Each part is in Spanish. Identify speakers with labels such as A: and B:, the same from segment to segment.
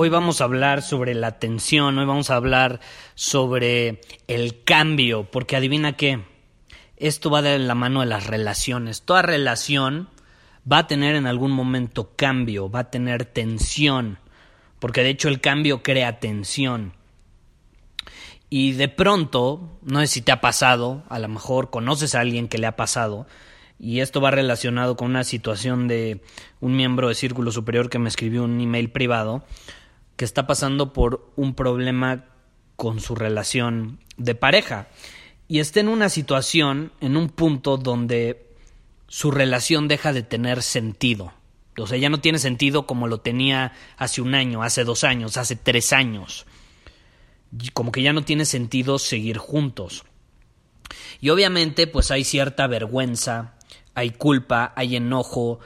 A: Hoy vamos a hablar sobre la tensión, hoy vamos a hablar sobre el cambio, porque adivina qué, esto va de la mano de las relaciones. Toda relación va a tener en algún momento cambio, va a tener tensión, porque de hecho el cambio crea tensión. Y de pronto, no sé si te ha pasado, a lo mejor conoces a alguien que le ha pasado, y esto va relacionado con una situación de un miembro de Círculo Superior que me escribió un email privado, que está pasando por un problema con su relación de pareja. Y está en una situación, en un punto donde su relación deja de tener sentido. O sea, ya no tiene sentido como lo tenía hace un año, hace dos años, hace tres años. Como que ya no tiene sentido seguir juntos. Y obviamente pues hay cierta vergüenza, hay culpa, hay enojo,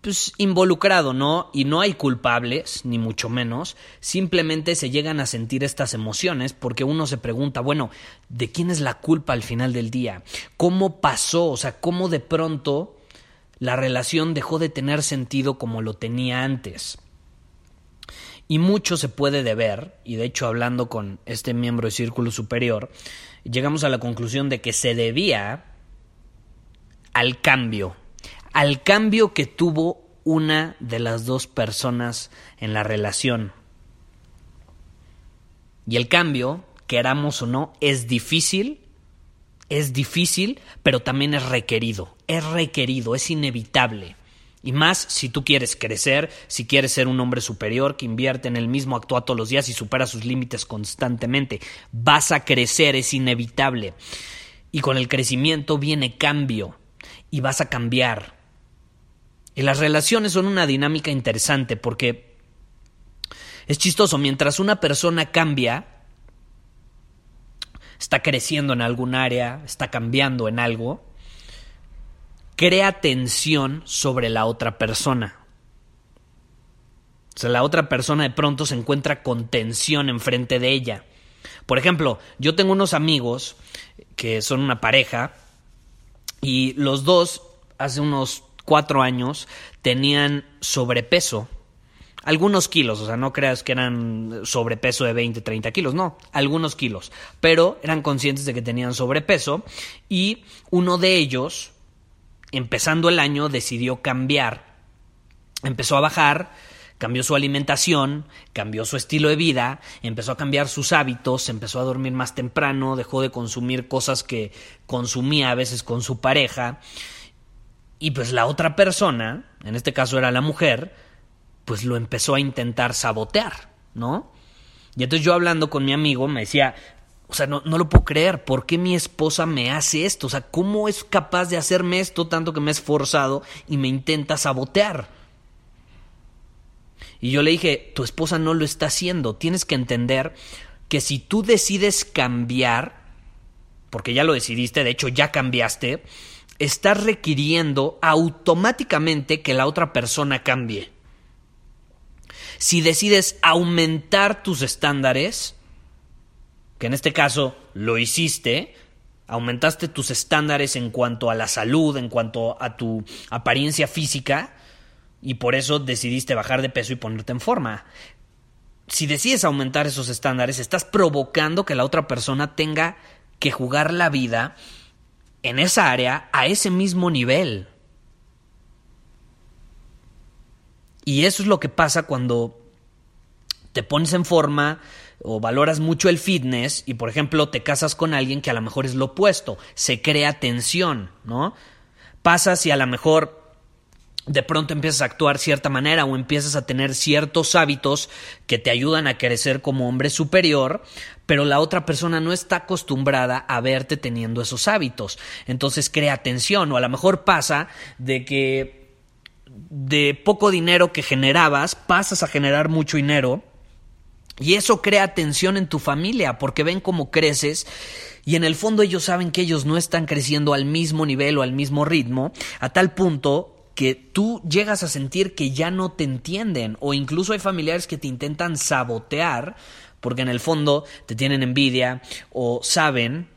A: pues involucrado, ¿no? Y no hay culpables, ni mucho menos, simplemente se llegan a sentir estas emociones porque uno se pregunta, bueno, ¿de quién es la culpa al final del día? ¿Cómo pasó? O sea, ¿cómo de pronto la relación dejó de tener sentido como lo tenía antes? Y mucho se puede deber, y de hecho hablando con este miembro de Círculo Superior, llegamos a la conclusión de que se debía al cambio, al cambio que tuvo una de las dos personas en la relación. Y el cambio, queramos o no, es difícil, es difícil, pero también es requerido, es requerido, es inevitable. Y más si tú quieres crecer, si quieres ser un hombre superior que invierte en el mismo actúa todos los días y supera sus límites constantemente. Vas a crecer, es inevitable. Y con el crecimiento viene cambio. Y vas a cambiar. Y las relaciones son una dinámica interesante porque es chistoso, mientras una persona cambia, está creciendo en algún área, está cambiando en algo, crea tensión sobre la otra persona. O sea, la otra persona de pronto se encuentra con tensión enfrente de ella. Por ejemplo, yo tengo unos amigos que son una pareja y los dos hace unos cuatro años tenían sobrepeso. Algunos kilos, o sea, no creas que eran sobrepeso de 20, 30 kilos, no, algunos kilos, pero eran conscientes de que tenían sobrepeso y uno de ellos, empezando el año, decidió cambiar, empezó a bajar, cambió su alimentación, cambió su estilo de vida, empezó a cambiar sus hábitos, empezó a dormir más temprano, dejó de consumir cosas que consumía a veces con su pareja y pues la otra persona, en este caso era la mujer, pues lo empezó a intentar sabotear, ¿no? Y entonces yo hablando con mi amigo me decía, o sea, no, no, lo puedo creer, ¿por qué mi esposa me hace esto? O sea, ¿cómo es capaz de hacerme esto tanto que me he esforzado y me intenta sabotear? Y yo le dije, tu esposa no lo está haciendo, tienes que entender que si tú decides cambiar, porque ya lo decidiste, de hecho ya cambiaste, estás requiriendo automáticamente que la otra persona cambie. Si decides aumentar tus estándares, que en este caso lo hiciste, aumentaste tus estándares en cuanto a la salud, en cuanto a tu apariencia física, y por eso decidiste bajar de peso y ponerte en forma. Si decides aumentar esos estándares, estás provocando que la otra persona tenga que jugar la vida en esa área a ese mismo nivel. Y eso es lo que pasa cuando te pones en forma o valoras mucho el fitness y por ejemplo te casas con alguien que a lo mejor es lo opuesto, se crea tensión, ¿no? Pasas y a lo mejor de pronto empiezas a actuar cierta manera o empiezas a tener ciertos hábitos que te ayudan a crecer como hombre superior, pero la otra persona no está acostumbrada a verte teniendo esos hábitos. Entonces crea tensión o a lo mejor pasa de que de poco dinero que generabas pasas a generar mucho dinero y eso crea tensión en tu familia porque ven cómo creces y en el fondo ellos saben que ellos no están creciendo al mismo nivel o al mismo ritmo, a tal punto que tú llegas a sentir que ya no te entienden o incluso hay familiares que te intentan sabotear porque en el fondo te tienen envidia o saben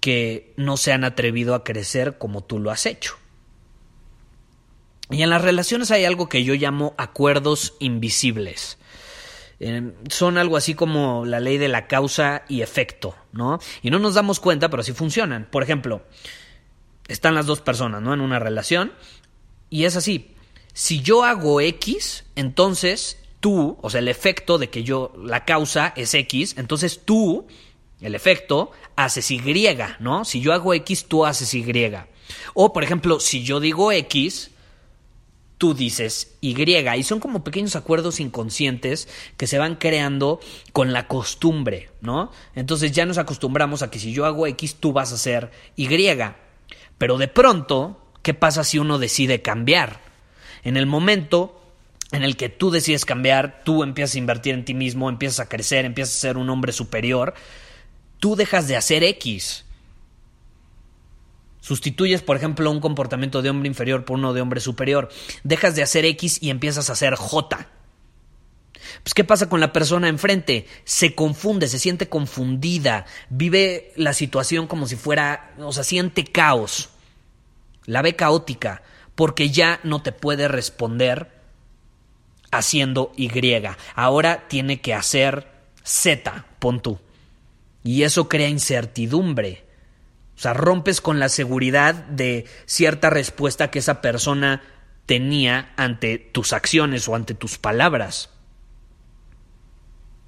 A: que no se han atrevido a crecer como tú lo has hecho. Y en las relaciones hay algo que yo llamo acuerdos invisibles. Eh, son algo así como la ley de la causa y efecto, ¿no? Y no nos damos cuenta, pero sí funcionan. Por ejemplo, están las dos personas, ¿no? En una relación. Y es así. Si yo hago X, entonces tú, o sea, el efecto de que yo, la causa es X, entonces tú, el efecto, haces Y, ¿no? Si yo hago X, tú haces Y. O, por ejemplo, si yo digo X, tú dices Y. Y son como pequeños acuerdos inconscientes que se van creando con la costumbre, ¿no? Entonces ya nos acostumbramos a que si yo hago X, tú vas a hacer Y. Pero de pronto, ¿qué pasa si uno decide cambiar? En el momento en el que tú decides cambiar, tú empiezas a invertir en ti mismo, empiezas a crecer, empiezas a ser un hombre superior, tú dejas de hacer X Sustituyes, por ejemplo, un comportamiento de hombre inferior por uno de hombre superior. Dejas de hacer X y empiezas a hacer J. Pues, ¿qué pasa con la persona enfrente? Se confunde, se siente confundida, vive la situación como si fuera, o sea, siente caos. La ve caótica, porque ya no te puede responder haciendo Y. Ahora tiene que hacer Z, pon tú. Y eso crea incertidumbre o sea, rompes con la seguridad de cierta respuesta que esa persona tenía ante tus acciones o ante tus palabras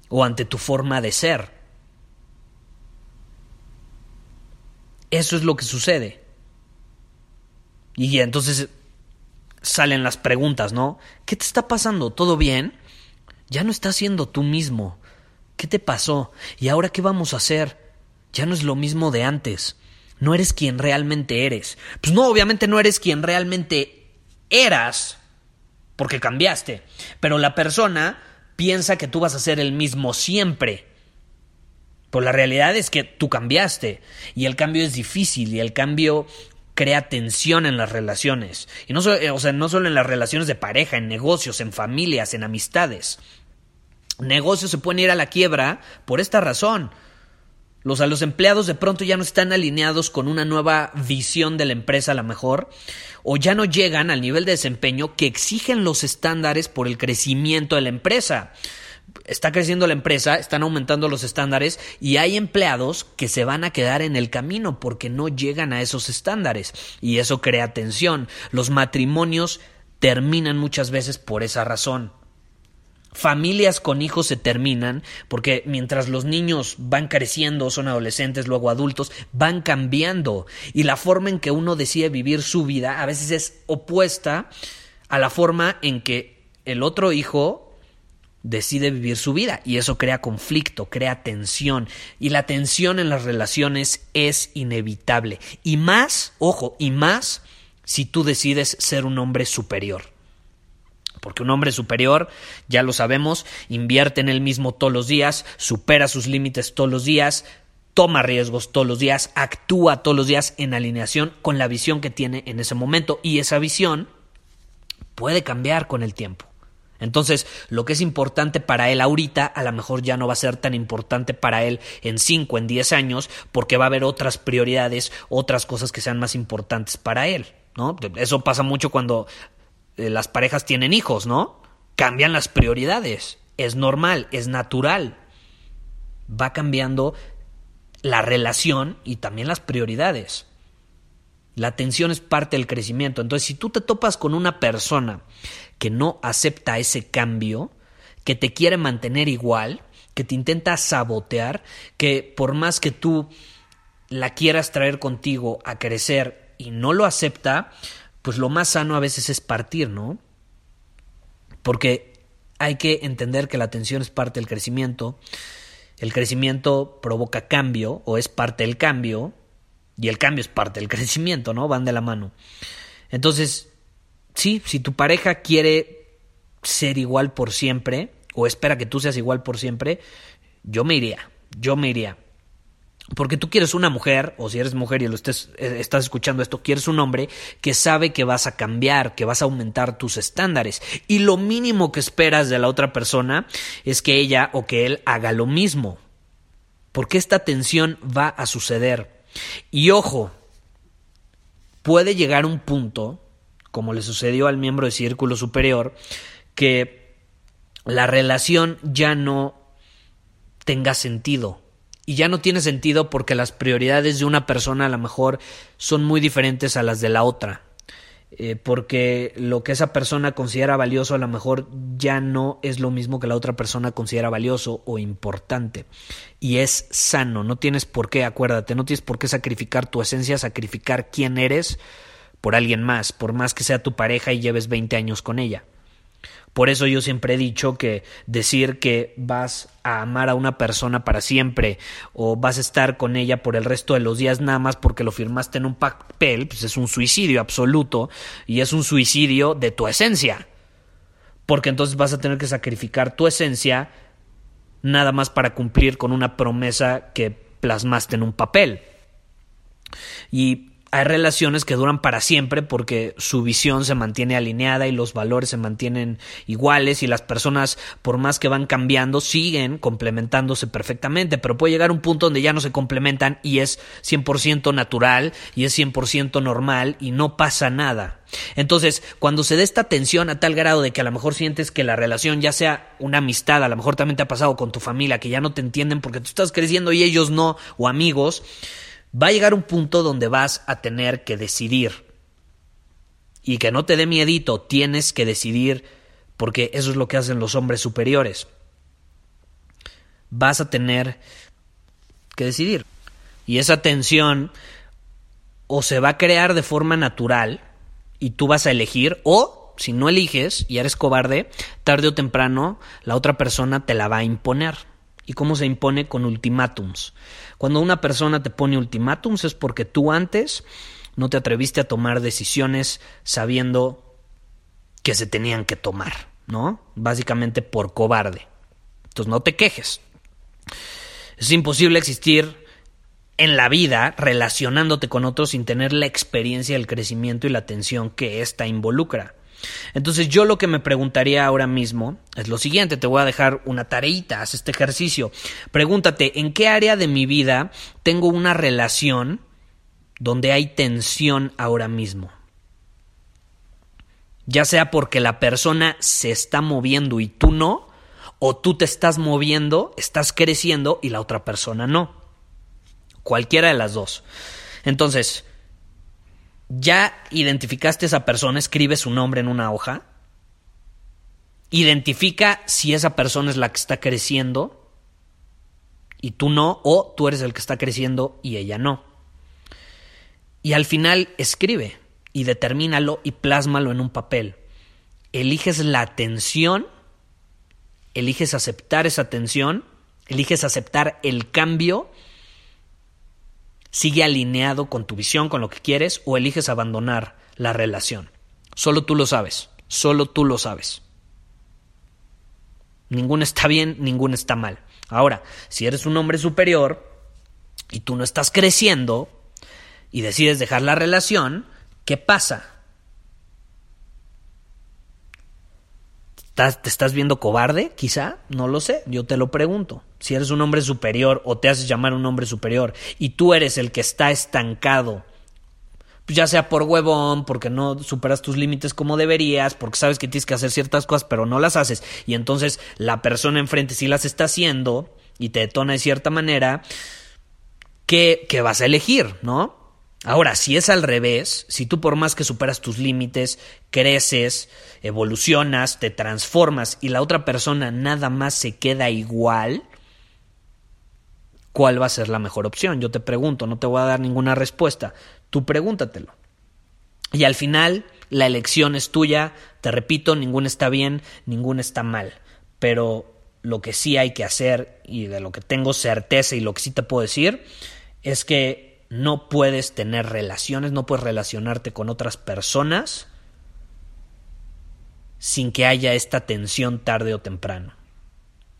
A: o ante tu forma de ser. Eso es lo que sucede. Y entonces salen las preguntas, ¿no? ¿Qué te está pasando? ¿Todo bien? Ya no estás siendo tú mismo. ¿Qué te pasó? ¿Y ahora qué vamos a hacer? Ya no es lo mismo de antes no eres quien realmente eres. Pues no, obviamente no eres quien realmente eras, porque cambiaste. Pero la persona piensa que tú vas a ser el mismo siempre. Pues la realidad es que tú cambiaste y el cambio es difícil y el cambio crea tensión en las relaciones. Y no, o sea, no solo en las relaciones de pareja, en negocios, en familias, en amistades. Negocios se pueden ir a la quiebra por esta razón los, a los empleados de pronto ya no están alineados con una nueva visión de la empresa a lo mejor, o ya no llegan al nivel de desempeño que exigen los estándares por el crecimiento de la empresa. Está creciendo la empresa, están aumentando los estándares y hay empleados que se van a quedar en el camino porque no llegan a esos estándares y eso crea tensión. Los matrimonios terminan muchas veces por esa razón familias con hijos se terminan porque mientras los niños van creciendo, son adolescentes, luego adultos, van cambiando y la forma en que uno decide vivir su vida a veces es opuesta a la forma en que el otro hijo decide vivir su vida y eso crea conflicto, crea tensión. Y la tensión en las relaciones es inevitable. Y más, ojo, y más si tú decides ser un hombre superior. Porque un hombre superior, ya lo sabemos, invierte en él mismo todos los días, supera sus límites todos los días, toma riesgos todos los días, actúa todos los días en alineación con la visión que tiene en ese momento. Y esa visión puede cambiar con el tiempo. Entonces, lo que es importante para él ahorita, a lo mejor ya no va a ser tan importante para él en 5, en 10 años, porque va a haber otras prioridades, otras cosas que sean más importantes para él. ¿no? Eso pasa mucho cuando eh, las parejas tienen hijos, ¿no? Cambian las prioridades. Es normal, es natural. Va cambiando la relación y también las prioridades. La atención es parte del crecimiento. Entonces, si tú te topas con una persona que no acepta ese cambio, que te quiere mantener igual, que te intenta sabotear, que por más que tú la quieras traer contigo a crecer y no lo acepta, pues lo más sano a veces es partir, ¿no? Porque hay que entender que la atención es parte del crecimiento, el crecimiento provoca cambio o es parte del cambio y el cambio es parte del crecimiento, ¿no? Van de la mano. Entonces, sí, si tu pareja quiere ser igual por siempre o espera que tú seas igual por siempre, yo me iría, yo me iría. Porque tú quieres una mujer, o si eres mujer y lo estés, eh, estás escuchando esto, quieres un hombre que sabe que vas a cambiar, que vas a aumentar tus estándares. Y lo mínimo que esperas de la otra persona es que ella o que él haga lo mismo. Porque esta tensión va a suceder. Y ojo, puede llegar un punto, como le sucedió al miembro de Círculo Superior, que la relación ya no tenga sentido y ya no tiene sentido porque las prioridades de una persona a lo mejor son muy diferentes a las de la otra. Eh, porque lo que esa persona considera valioso a lo mejor ya no es lo mismo que la otra persona considera valioso o importante. Y es sano, no tienes por qué, acuérdate, no tienes por qué sacrificar tu esencia, sacrificar quién eres por alguien más, por más que sea tu pareja y lleves 20 años con ella. Por eso yo siempre he dicho que decir que vas a amar a una persona para siempre o vas a estar con ella por el resto de los días nada más porque lo firmaste en un papel, pues es un suicidio absoluto y es un suicidio de tu esencia. Porque entonces vas a tener que sacrificar tu esencia nada más para cumplir con una promesa que plasmaste en un papel. Y hay relaciones que duran para siempre porque su visión se mantiene alineada y los valores se mantienen iguales y las personas, por más que van cambiando, siguen complementándose perfectamente, pero puede llegar un punto donde ya no se complementan y es 100% natural y es 100% normal y no pasa nada. Entonces, cuando se dé esta tensión a tal grado de que a lo mejor sientes que la relación, ya sea una amistad, a lo mejor también te ha pasado con tu familia, que ya no te entienden porque tú estás creciendo y ellos no, o amigos, va a llegar un punto donde vas a tener que decidir. Y que no te dé miedito, tienes que decidir porque eso es lo que hacen los hombres superiores. Vas a tener que decidir. Y esa tensión o se va a crear de forma natural y tú vas a elegir o si no eliges y eres cobarde, tarde o temprano la otra persona te la va a imponer. ¿Y cómo se impone? Con ultimátums. Cuando una persona te pone ultimátums es porque tú antes no te atreviste a tomar decisiones sabiendo que se tenían que tomar, ¿no? Básicamente por cobarde. Entonces no te quejes. Es imposible existir en la vida relacionándote con otros sin tener la experiencia, el crecimiento y la atención que ésta involucra. Entonces yo lo que me preguntaría ahora mismo es lo siguiente, te voy a dejar una tareita, haz este ejercicio. Pregúntate, ¿en qué área de mi vida tengo una relación donde hay tensión ahora mismo? Ya sea porque la persona se está moviendo y tú no, o tú te estás moviendo, estás creciendo y la otra persona no. Cualquiera de las dos. Entonces, ya identificaste a esa persona, escribe su nombre en una hoja, identifica si esa persona es la que está creciendo y tú no, o tú eres el que está creciendo y ella no. Y al final escribe y determínalo y plásmalo en un papel. Eliges la atención, eliges aceptar esa atención, eliges aceptar el cambio sigue alineado con tu visión, con lo que quieres, o eliges abandonar la relación. Solo tú lo sabes, solo tú lo sabes. Ninguno está bien, ninguno está mal. Ahora, si eres un hombre superior y tú no estás creciendo y decides dejar la relación, ¿qué pasa? ¿Te estás viendo cobarde? Quizá, no lo sé, yo te lo pregunto. Si eres un hombre superior o te haces llamar un hombre superior y tú eres el que está estancado, pues ya sea por huevón, porque no superas tus límites como deberías, porque sabes que tienes que hacer ciertas cosas pero no las haces y entonces la persona enfrente sí las está haciendo y te detona de cierta manera, ¿qué, qué vas a elegir, no? Ahora, si es al revés, si tú por más que superas tus límites, creces, evolucionas, te transformas y la otra persona nada más se queda igual, ¿cuál va a ser la mejor opción? Yo te pregunto, no te voy a dar ninguna respuesta, tú pregúntatelo. Y al final, la elección es tuya, te repito, ninguna está bien, ninguna está mal, pero lo que sí hay que hacer y de lo que tengo certeza y lo que sí te puedo decir es que no puedes tener relaciones, no puedes relacionarte con otras personas sin que haya esta tensión tarde o temprano,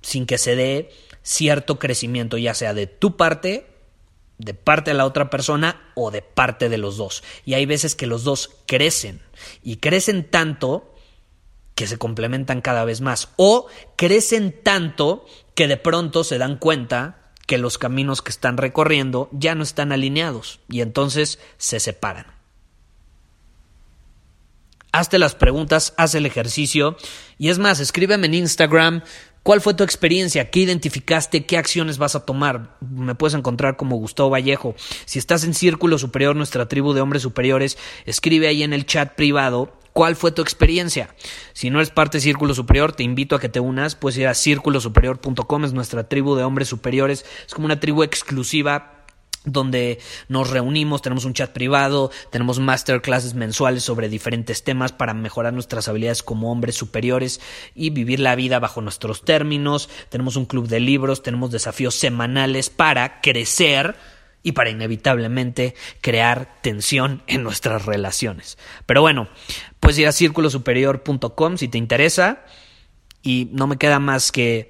A: sin que se dé cierto crecimiento, ya sea de tu parte, de parte de la otra persona o de parte de los dos. Y hay veces que los dos crecen y crecen tanto que se complementan cada vez más o crecen tanto que de pronto se dan cuenta que los caminos que están recorriendo ya no están alineados y entonces se separan. Hazte las preguntas, haz el ejercicio y es más, escríbeme en Instagram cuál fue tu experiencia, qué identificaste, qué acciones vas a tomar. Me puedes encontrar como Gustavo Vallejo. Si estás en Círculo Superior, nuestra tribu de hombres superiores, escribe ahí en el chat privado ¿Cuál fue tu experiencia? Si no eres parte de Círculo Superior, te invito a que te unas. Puedes ir a círculosuperior.com, es nuestra tribu de hombres superiores. Es como una tribu exclusiva donde nos reunimos, tenemos un chat privado, tenemos masterclasses mensuales sobre diferentes temas para mejorar nuestras habilidades como hombres superiores y vivir la vida bajo nuestros términos. Tenemos un club de libros, tenemos desafíos semanales para crecer y para inevitablemente crear tensión en nuestras relaciones. Pero bueno, puedes ir a círculosuperior.com si te interesa y no me queda más que